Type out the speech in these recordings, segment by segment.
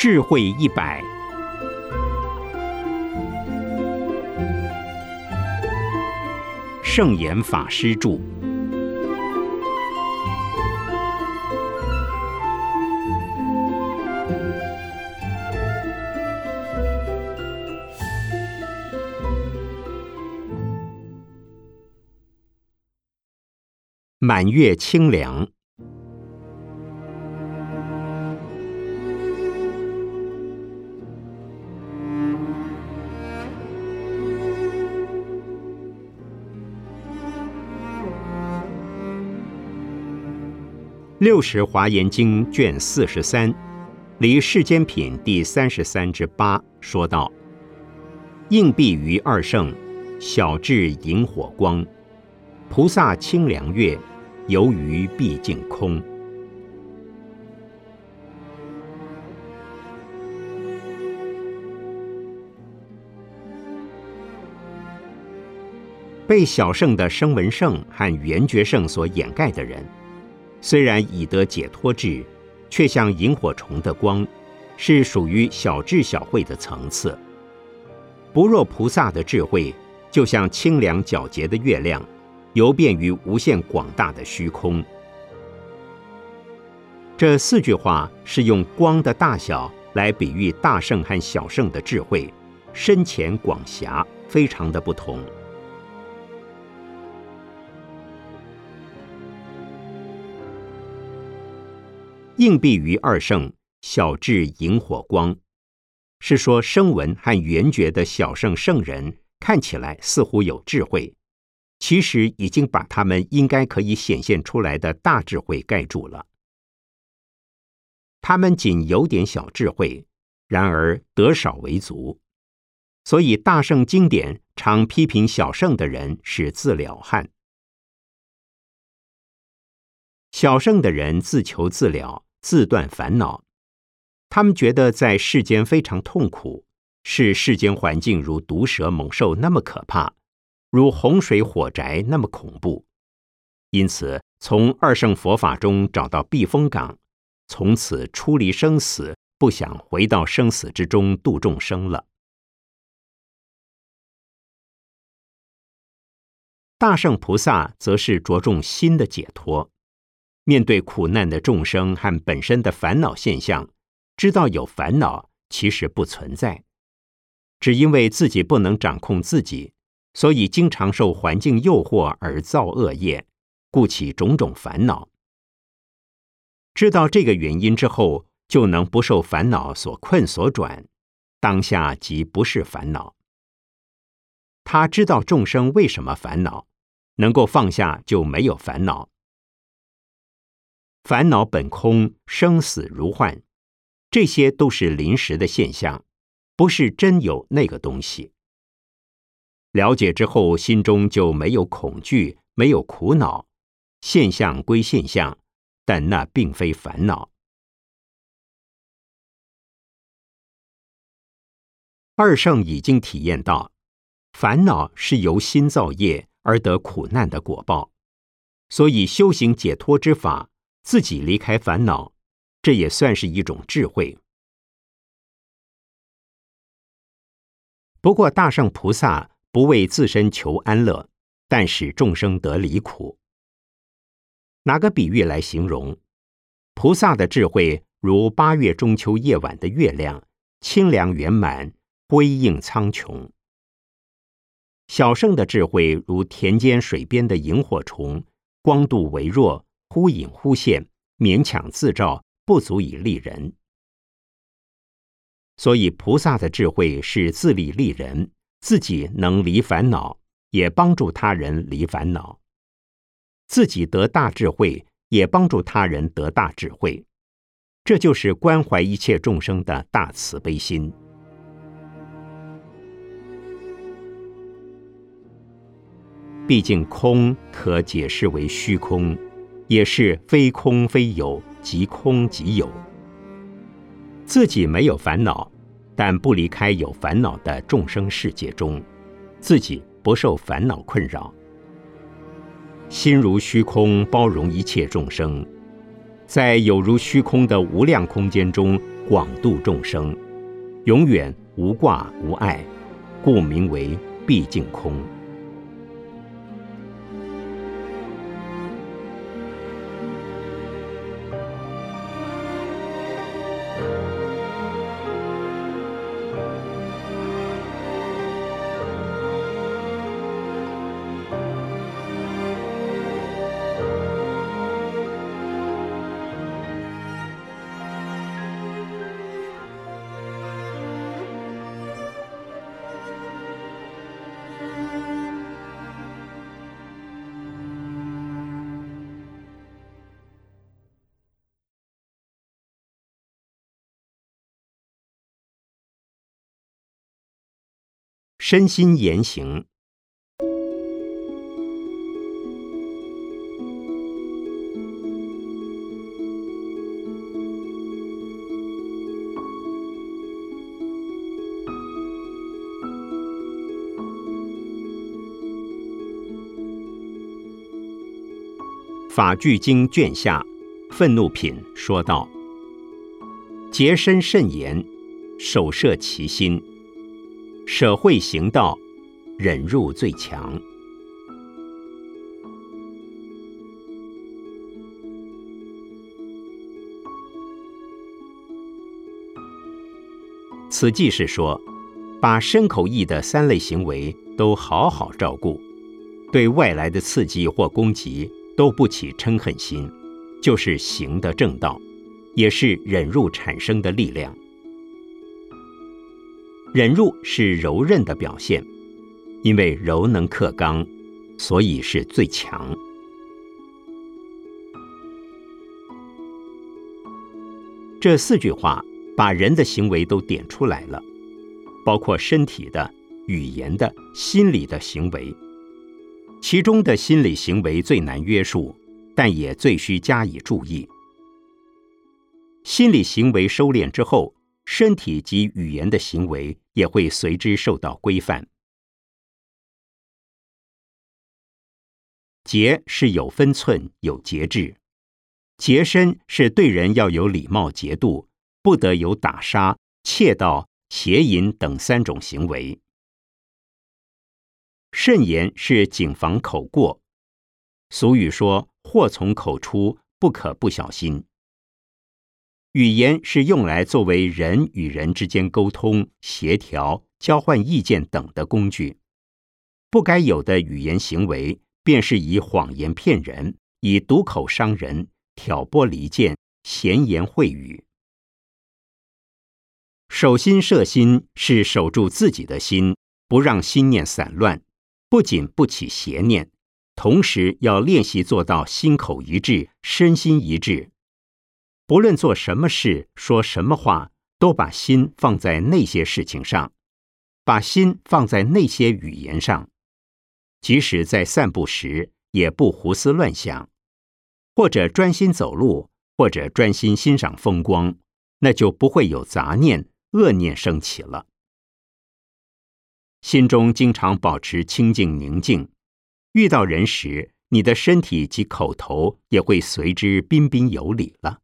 智慧一百，圣严法师著。满月清凉。六十华严经卷四十三，离世间品第三十三之八说道：应蔽于二圣，小至萤火光，菩萨清凉月，游于毕竟空。被小圣的声闻圣和缘觉圣所掩盖的人。虽然已得解脱智，却像萤火虫的光，是属于小智小慧的层次。不若菩萨的智慧，就像清凉皎洁的月亮，游遍于无限广大的虚空。这四句话是用光的大小来比喻大圣和小圣的智慧，深浅广狭非常的不同。应蔽于二圣，小至萤火光，是说声闻和缘觉的小圣圣人看起来似乎有智慧，其实已经把他们应该可以显现出来的大智慧盖住了。他们仅有点小智慧，然而得少为足，所以大圣经典常批评小圣的人是自了汉。小圣的人自求自了。自断烦恼，他们觉得在世间非常痛苦，是世间环境如毒蛇猛兽那么可怕，如洪水火宅那么恐怖，因此从二圣佛法中找到避风港，从此出离生死，不想回到生死之中度众生了。大圣菩萨则是着重心的解脱。面对苦难的众生和本身的烦恼现象，知道有烦恼其实不存在，只因为自己不能掌控自己，所以经常受环境诱惑而造恶业，故起种种烦恼。知道这个原因之后，就能不受烦恼所困所转，当下即不是烦恼。他知道众生为什么烦恼，能够放下就没有烦恼。烦恼本空，生死如幻，这些都是临时的现象，不是真有那个东西。了解之后，心中就没有恐惧，没有苦恼。现象归现象，但那并非烦恼。二圣已经体验到，烦恼是由心造业而得苦难的果报，所以修行解脱之法。自己离开烦恼，这也算是一种智慧。不过，大圣菩萨不为自身求安乐，但使众生得离苦。拿个比喻来形容？菩萨的智慧如八月中秋夜晚的月亮，清凉圆满，辉映苍穹；小圣的智慧如田间水边的萤火虫，光度微弱。忽隐忽现，勉强自照，不足以利人。所以，菩萨的智慧是自利利人，自己能离烦恼，也帮助他人离烦恼；自己得大智慧，也帮助他人得大智慧。这就是关怀一切众生的大慈悲心。毕竟，空可解释为虚空。也是非空非有，即空即有。自己没有烦恼，但不离开有烦恼的众生世界中，自己不受烦恼困扰。心如虚空，包容一切众生，在有如虚空的无量空间中，广度众生，永远无挂无碍，故名为毕竟空。身心言行，法句经卷下，愤怒品说道：“洁身慎言，守摄其心。”舍会行道，忍入最强。此即是说，把身口意的三类行为都好好照顾，对外来的刺激或攻击都不起嗔恨心，就是行的正道，也是忍入产生的力量。忍入是柔韧的表现，因为柔能克刚，所以是最强。这四句话把人的行为都点出来了，包括身体的、语言的、心理的行为。其中的心理行为最难约束，但也最需加以注意。心理行为收敛之后。身体及语言的行为也会随之受到规范。节是有分寸、有节制；洁身是对人要有礼貌、节度，不得有打杀、窃盗、邪淫等三种行为。慎言是谨防口过。俗语说：“祸从口出，不可不小心。”语言是用来作为人与人之间沟通、协调、交换意见等的工具。不该有的语言行为，便是以谎言骗人，以毒口伤人，挑拨离间，闲言秽语。守心摄心是守住自己的心，不让心念散乱，不仅不起邪念，同时要练习做到心口一致、身心一致。不论做什么事、说什么话，都把心放在那些事情上，把心放在那些语言上。即使在散步时，也不胡思乱想，或者专心走路，或者专心欣赏风光，那就不会有杂念、恶念升起了。心中经常保持清净宁静，遇到人时，你的身体及口头也会随之彬彬有礼了。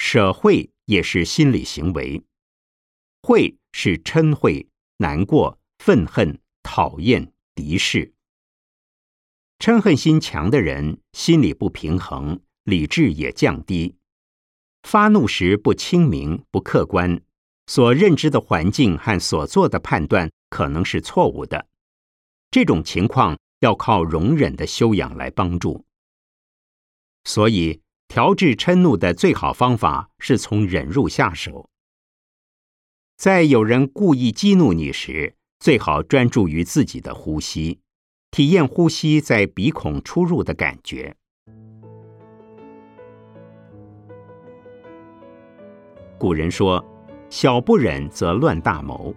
舍会也是心理行为，会是嗔恚、难过、愤恨、讨厌、敌视。嗔恨心强的人，心理不平衡，理智也降低，发怒时不清明、不客观，所认知的环境和所做的判断可能是错误的。这种情况要靠容忍的修养来帮助，所以。调制嗔怒的最好方法是从忍入下手。在有人故意激怒你时，最好专注于自己的呼吸，体验呼吸在鼻孔出入的感觉。古人说：“小不忍则乱大谋。”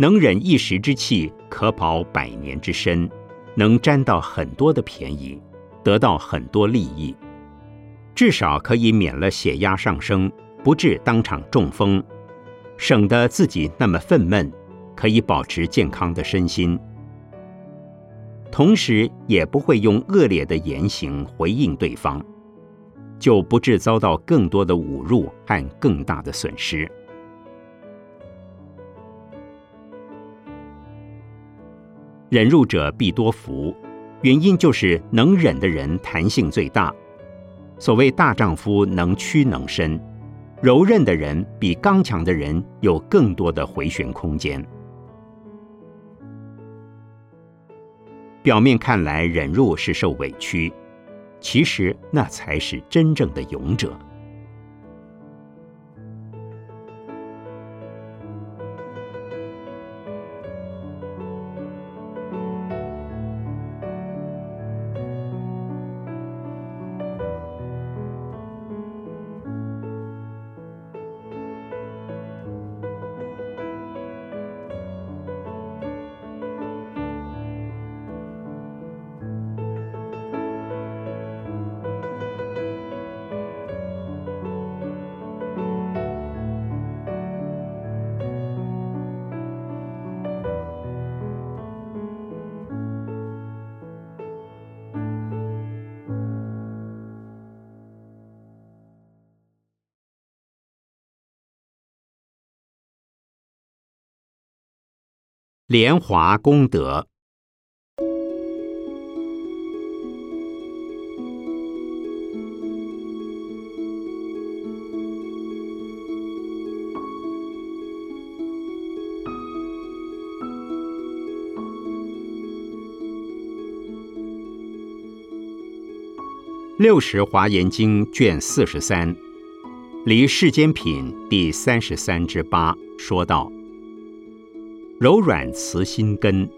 能忍一时之气，可保百年之身，能沾到很多的便宜，得到很多利益。至少可以免了血压上升，不致当场中风，省得自己那么愤懑，可以保持健康的身心，同时也不会用恶劣的言行回应对方。就不致遭到更多的侮辱和更大的损失。忍辱者必多福，原因就是能忍的人弹性最大。所谓大丈夫能屈能伸，柔韧的人比刚强的人有更多的回旋空间。表面看来忍辱是受委屈，其实那才是真正的勇者。莲华功德。六十华严经卷四十三，离世间品第三十三之八说道。柔软慈心根，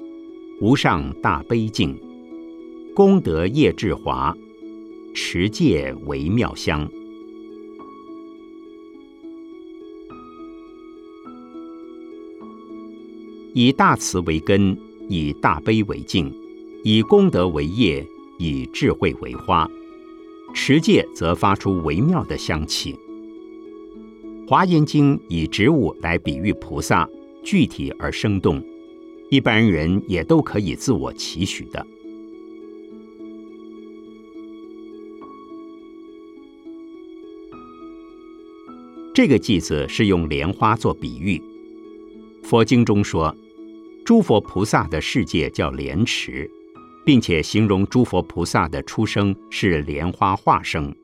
无上大悲境，功德业智华，持戒为妙香。以大慈为根，以大悲为境，以功德为业，以智慧为花。持戒则发出微妙的香气。华严经以植物来比喻菩萨。具体而生动，一般人也都可以自我期许的。这个句子是用莲花做比喻。佛经中说，诸佛菩萨的世界叫莲池，并且形容诸佛菩萨的出生是莲花化生。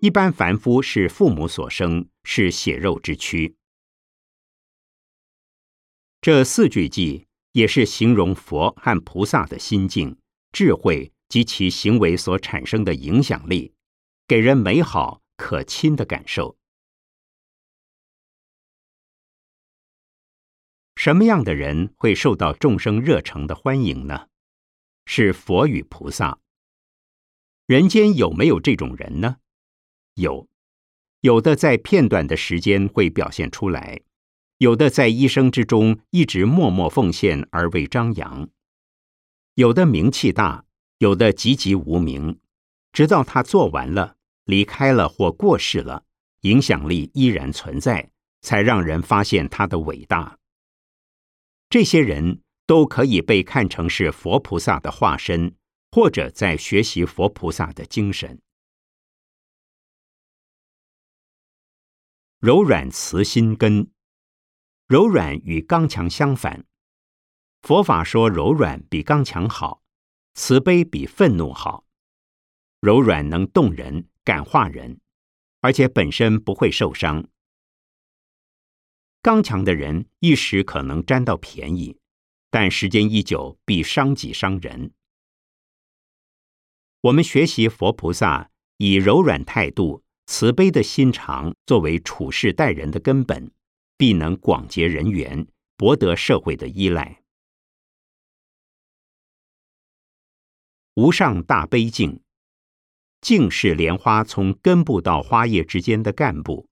一般凡夫是父母所生，是血肉之躯。这四句偈也是形容佛和菩萨的心境、智慧及其行为所产生的影响力，给人美好可亲的感受。什么样的人会受到众生热诚的欢迎呢？是佛与菩萨。人间有没有这种人呢？有，有的在片段的时间会表现出来。有的在一生之中一直默默奉献而未张扬，有的名气大，有的籍籍无名，直到他做完了、离开了或过世了，影响力依然存在，才让人发现他的伟大。这些人都可以被看成是佛菩萨的化身，或者在学习佛菩萨的精神，柔软慈心根。柔软与刚强相反，佛法说柔软比刚强好，慈悲比愤怒好。柔软能动人、感化人，而且本身不会受伤。刚强的人一时可能占到便宜，但时间一久必伤己伤人。我们学习佛菩萨，以柔软态度、慈悲的心肠作为处事待人的根本。必能广结人缘，博得社会的依赖。无上大悲境，境是莲花从根部到花叶之间的干部，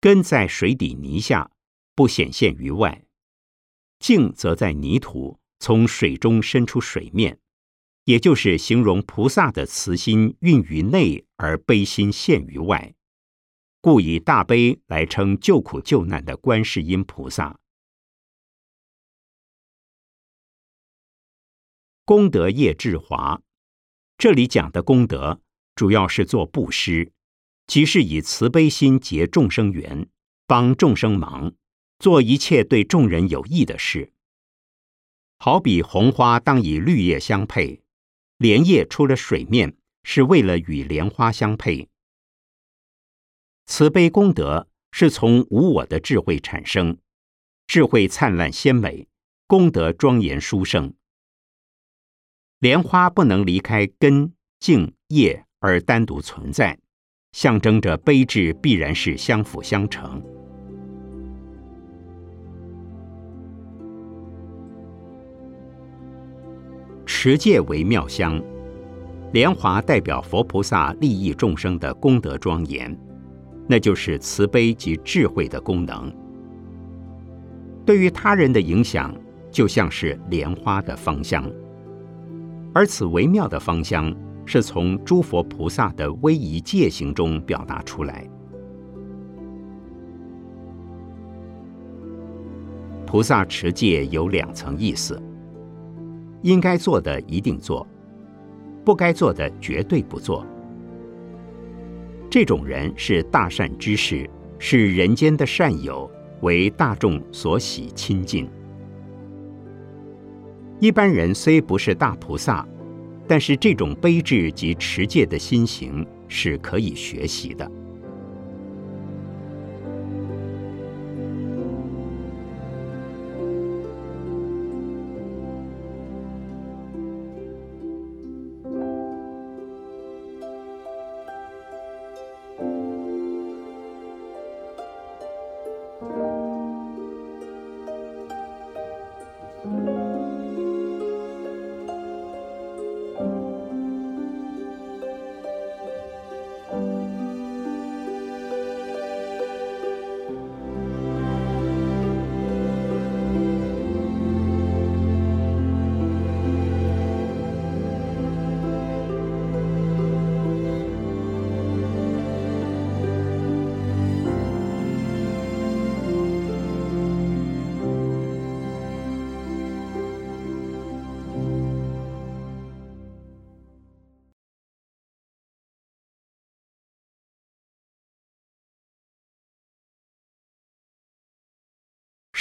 根在水底泥下，不显现于外；境则在泥土，从水中伸出水面，也就是形容菩萨的慈心蕴于内，而悲心现于外。故以大悲来称救苦救难的观世音菩萨。功德业智华，这里讲的功德，主要是做布施，即是以慈悲心结众生缘，帮众生忙，做一切对众人有益的事。好比红花当以绿叶相配，莲叶出了水面，是为了与莲花相配。慈悲功德是从无我的智慧产生，智慧灿烂鲜美，功德庄严殊胜。莲花不能离开根、茎、叶而单独存在，象征着悲智必然是相辅相成。持戒为妙香，莲华代表佛菩萨利益众生的功德庄严，那就是慈悲及智慧的功能。对于他人的影响，就像是莲花的芳香。而此微妙的芳香，是从诸佛菩萨的威仪戒行中表达出来。菩萨持戒有两层意思：应该做的一定做，不该做的绝对不做。这种人是大善之士，是人间的善友，为大众所喜亲近。一般人虽不是大菩萨，但是这种悲智及持戒的心行是可以学习的。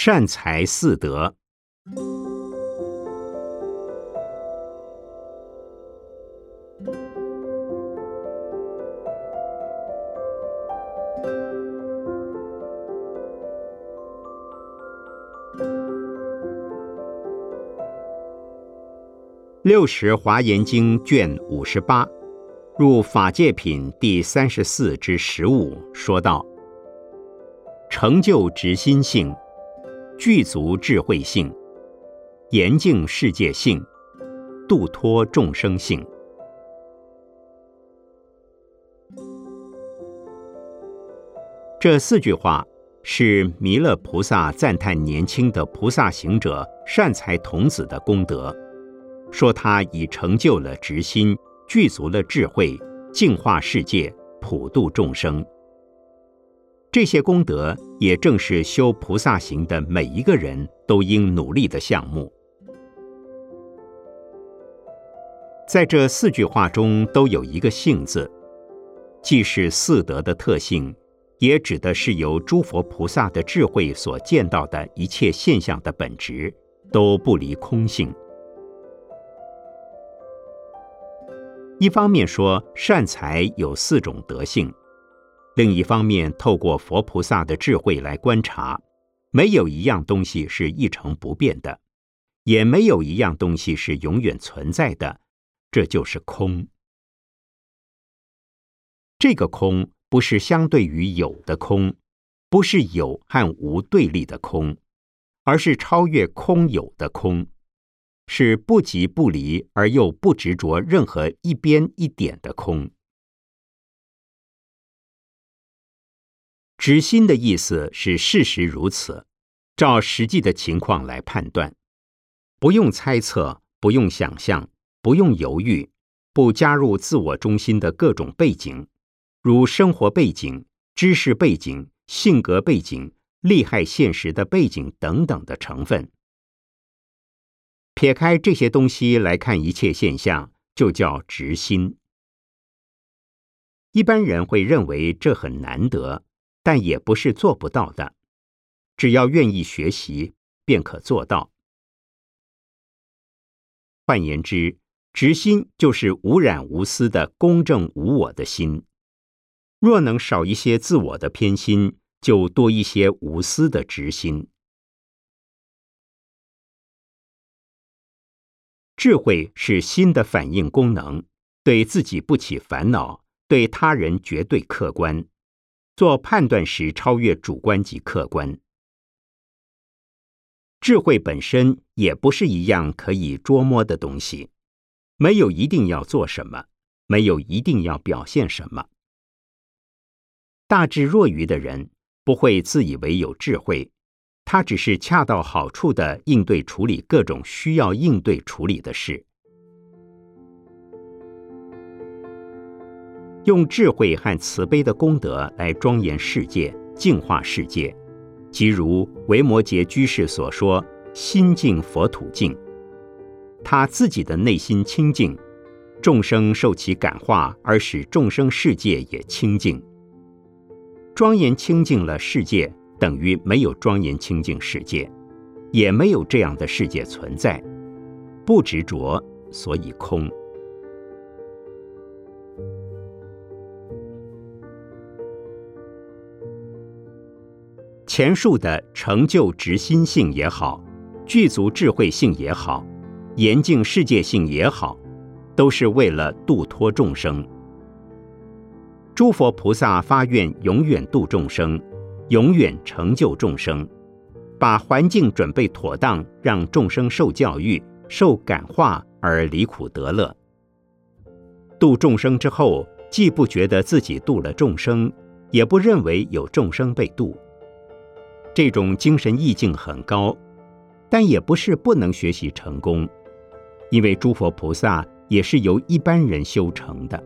善财四德。六十华严经卷五十八，入法界品第三十四之十五，说道：成就直心性。具足智慧性，严净世界性，度脱众生性。这四句话是弥勒菩萨赞叹年轻的菩萨行者善财童子的功德，说他已成就了直心，具足了智慧，净化世界，普度众生。这些功德也正是修菩萨行的每一个人都应努力的项目。在这四句话中都有一个“性”字，既是四德的特性，也指的是由诸佛菩萨的智慧所见到的一切现象的本质，都不离空性。一方面说，善财有四种德性。另一方面，透过佛菩萨的智慧来观察，没有一样东西是一成不变的，也没有一样东西是永远存在的，这就是空。这个空不是相对于有的空，不是有和无对立的空，而是超越空有的空，是不即不离而又不执着任何一边一点的空。直心的意思是事实如此，照实际的情况来判断，不用猜测，不用想象，不用犹豫，不加入自我中心的各种背景，如生活背景、知识背景、性格背景、利害现实的背景等等的成分。撇开这些东西来看一切现象，就叫直心。一般人会认为这很难得，但也不是做不到的。只要愿意学习，便可做到。换言之，直心就是无染无私的公正无我的心。若能少一些自我的偏心，就多一些无私的直心。智慧是心的反应功能，对自己不起烦恼，对他人绝对客观。做判断时超越主观及客观。智慧本身也不是一样可以捉摸的东西，没有一定要做什么，没有一定要表现什么。大智若愚的人不会自以为有智慧。他只是恰到好处的应对处理各种需要应对处理的事，用智慧和慈悲的功德来庄严世界、净化世界，即如维摩诘居士所说：“心净佛土净。”他自己的内心清净，众生受其感化，而使众生世界也清净，庄严清净了世界。等于没有庄严清净世界，也没有这样的世界存在。不执着，所以空。前述的成就直心性也好，具足智慧性也好，严净世界性也好，都是为了度脱众生。诸佛菩萨发愿，永远度众生。永远成就众生，把环境准备妥当，让众生受教育、受感化而离苦得乐。度众生之后，既不觉得自己度了众生，也不认为有众生被度。这种精神意境很高，但也不是不能学习成功，因为诸佛菩萨也是由一般人修成的。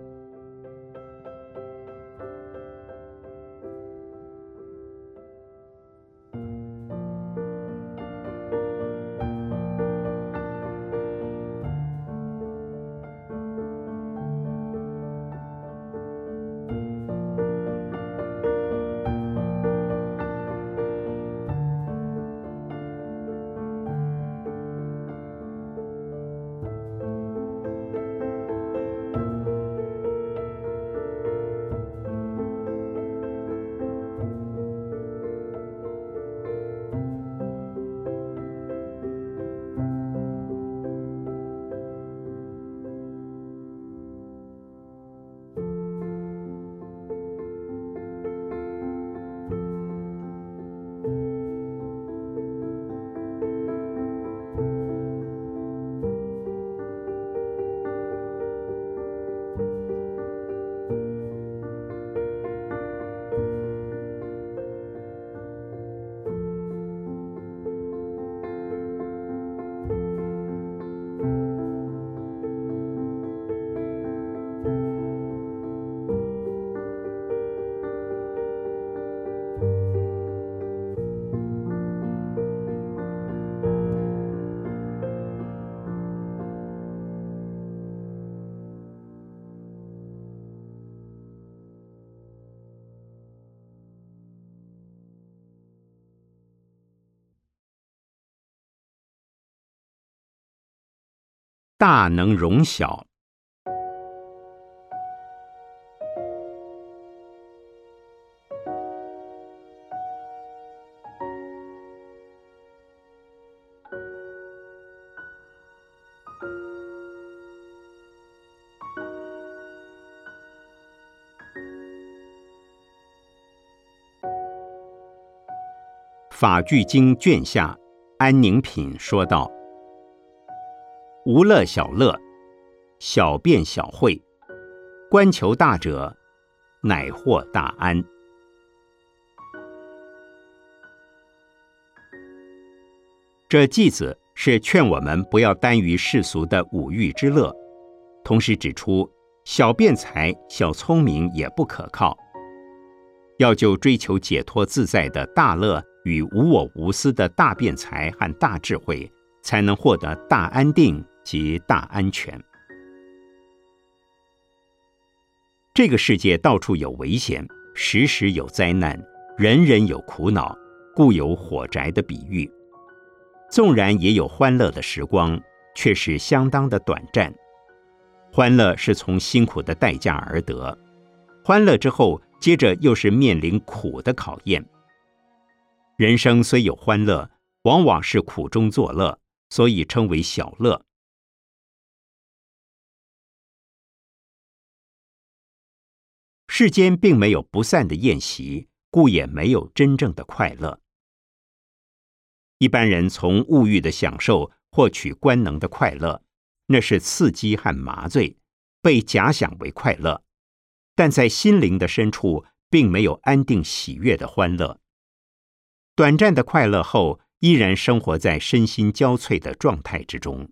大能容小，《法句经》卷下，安宁品说道。无乐小乐，小辩小慧，观求大者，乃获大安。这偈子是劝我们不要耽于世俗的五欲之乐，同时指出小辩才、小聪明也不可靠，要就追求解脱自在的大乐与无我无私的大辩才和大智慧，才能获得大安定。及大安全。这个世界到处有危险，时时有灾难，人人有苦恼，故有火宅的比喻。纵然也有欢乐的时光，却是相当的短暂。欢乐是从辛苦的代价而得，欢乐之后，接着又是面临苦的考验。人生虽有欢乐，往往是苦中作乐，所以称为小乐。世间并没有不散的宴席，故也没有真正的快乐。一般人从物欲的享受获取官能的快乐，那是刺激和麻醉，被假想为快乐，但在心灵的深处，并没有安定喜悦的欢乐。短暂的快乐后，依然生活在身心交瘁的状态之中。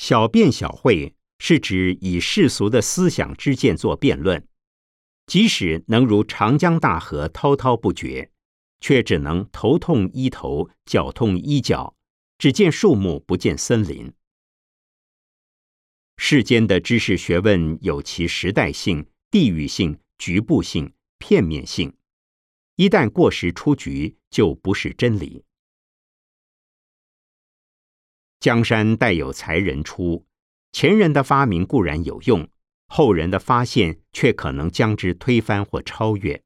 小辩小会是指以世俗的思想之见做辩论。即使能如长江大河滔滔不绝，却只能头痛医头，脚痛医脚，只见树木不见森林。世间的知识学问有其时代性、地域性、局部性、片面性，一旦过时出局，就不是真理。江山代有才人出，前人的发明固然有用。后人的发现却可能将之推翻或超越。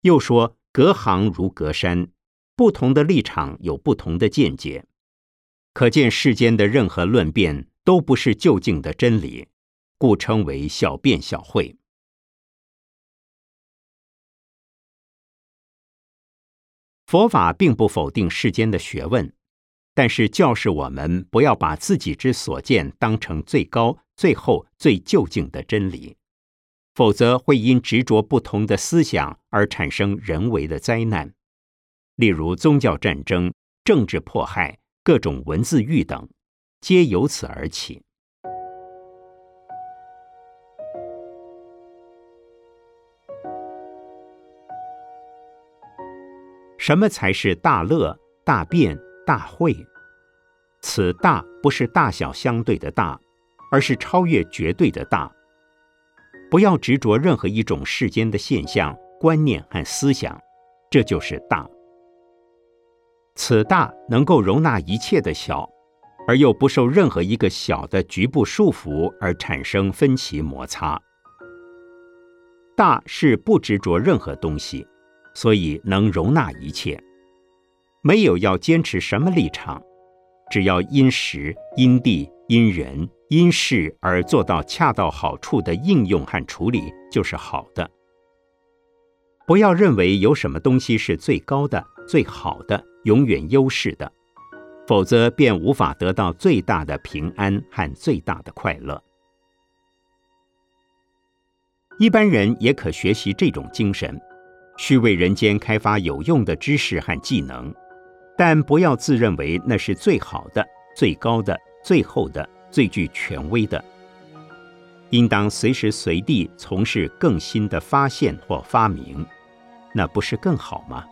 又说隔行如隔山，不同的立场有不同的见解，可见世间的任何论辩都不是究竟的真理，故称为小辩小会。佛法并不否定世间的学问。但是教示我们不要把自己之所见当成最高、最后、最究竟的真理，否则会因执着不同的思想而产生人为的灾难，例如宗教战争、政治迫害、各种文字狱等，皆由此而起。什么才是大乐、大辩？大会，此大不是大小相对的大，而是超越绝对的大。不要执着任何一种世间的现象、观念和思想，这就是大。此大能够容纳一切的小，而又不受任何一个小的局部束缚而产生分歧摩擦。大是不执着任何东西，所以能容纳一切。没有要坚持什么立场，只要因时、因地、因人、因事而做到恰到好处的应用和处理，就是好的。不要认为有什么东西是最高的、最好的、永远优势的，否则便无法得到最大的平安和最大的快乐。一般人也可学习这种精神，去为人间开发有用的知识和技能。但不要自认为那是最好的、最高的、最后的、最具权威的。应当随时随地从事更新的发现或发明，那不是更好吗？